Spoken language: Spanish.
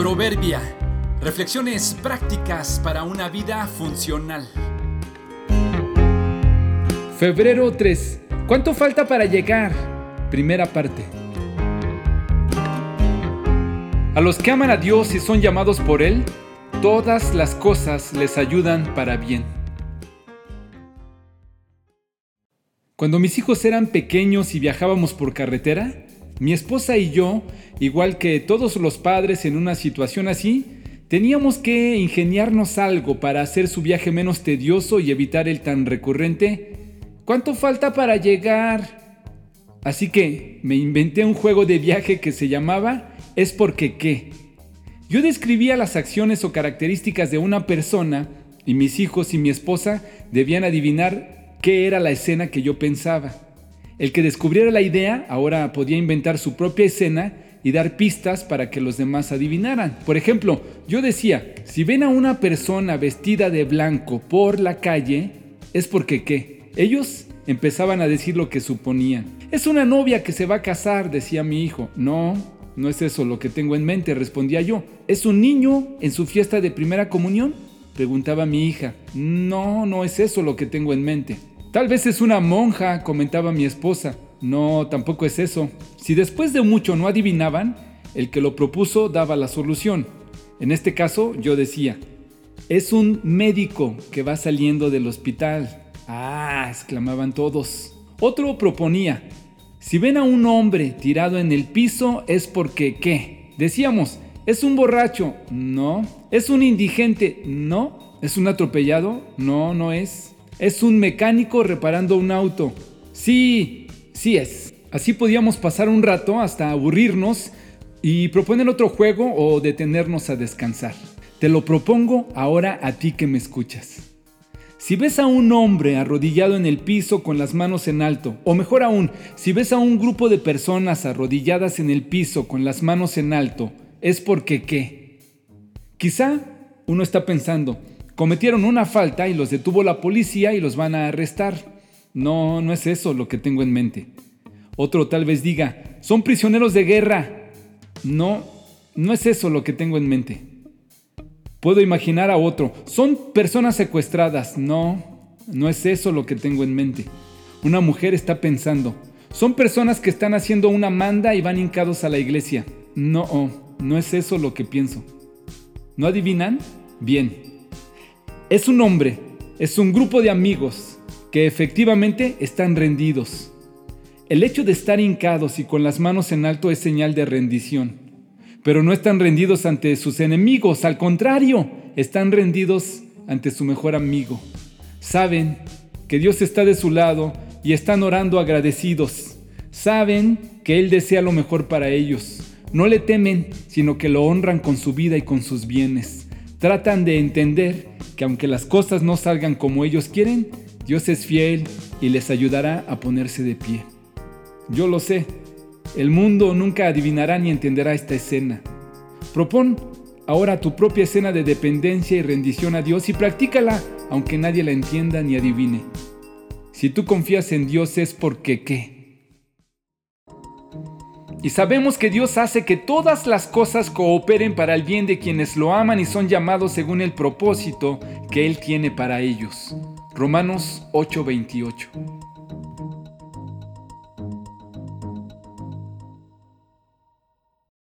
Proverbia. Reflexiones prácticas para una vida funcional. Febrero 3. ¿Cuánto falta para llegar? Primera parte. A los que aman a Dios y son llamados por Él, todas las cosas les ayudan para bien. Cuando mis hijos eran pequeños y viajábamos por carretera, mi esposa y yo, igual que todos los padres en una situación así, teníamos que ingeniarnos algo para hacer su viaje menos tedioso y evitar el tan recurrente ¿Cuánto falta para llegar? Así que me inventé un juego de viaje que se llamaba Es porque qué. Yo describía las acciones o características de una persona y mis hijos y mi esposa debían adivinar qué era la escena que yo pensaba. El que descubriera la idea ahora podía inventar su propia escena y dar pistas para que los demás adivinaran. Por ejemplo, yo decía, si ven a una persona vestida de blanco por la calle, es porque qué. Ellos empezaban a decir lo que suponían. Es una novia que se va a casar, decía mi hijo. No, no es eso lo que tengo en mente, respondía yo. ¿Es un niño en su fiesta de primera comunión? Preguntaba mi hija. No, no es eso lo que tengo en mente. Tal vez es una monja, comentaba mi esposa. No, tampoco es eso. Si después de mucho no adivinaban, el que lo propuso daba la solución. En este caso yo decía, es un médico que va saliendo del hospital. Ah, exclamaban todos. Otro proponía, si ven a un hombre tirado en el piso es porque qué. Decíamos, es un borracho. No. Es un indigente. No. ¿Es un atropellado? No, no es. Es un mecánico reparando un auto. Sí, sí es. Así podíamos pasar un rato hasta aburrirnos y proponer otro juego o detenernos a descansar. Te lo propongo ahora a ti que me escuchas. Si ves a un hombre arrodillado en el piso con las manos en alto, o mejor aún, si ves a un grupo de personas arrodilladas en el piso con las manos en alto, es porque qué. Quizá uno está pensando, cometieron una falta y los detuvo la policía y los van a arrestar. No, no es eso lo que tengo en mente. Otro tal vez diga, son prisioneros de guerra. No, no es eso lo que tengo en mente. Puedo imaginar a otro, son personas secuestradas. No, no es eso lo que tengo en mente. Una mujer está pensando, son personas que están haciendo una manda y van hincados a la iglesia. No, no es eso lo que pienso. ¿No adivinan? Bien, es un hombre, es un grupo de amigos que efectivamente están rendidos. El hecho de estar hincados y con las manos en alto es señal de rendición. Pero no están rendidos ante sus enemigos, al contrario, están rendidos ante su mejor amigo. Saben que Dios está de su lado y están orando agradecidos. Saben que Él desea lo mejor para ellos. No le temen, sino que lo honran con su vida y con sus bienes. Tratan de entender que aunque las cosas no salgan como ellos quieren, Dios es fiel y les ayudará a ponerse de pie. Yo lo sé, el mundo nunca adivinará ni entenderá esta escena. Propón ahora tu propia escena de dependencia y rendición a Dios y practícala aunque nadie la entienda ni adivine. Si tú confías en Dios es porque qué. Y sabemos que Dios hace que todas las cosas cooperen para el bien de quienes lo aman y son llamados según el propósito que Él tiene para ellos. Romanos 8:28.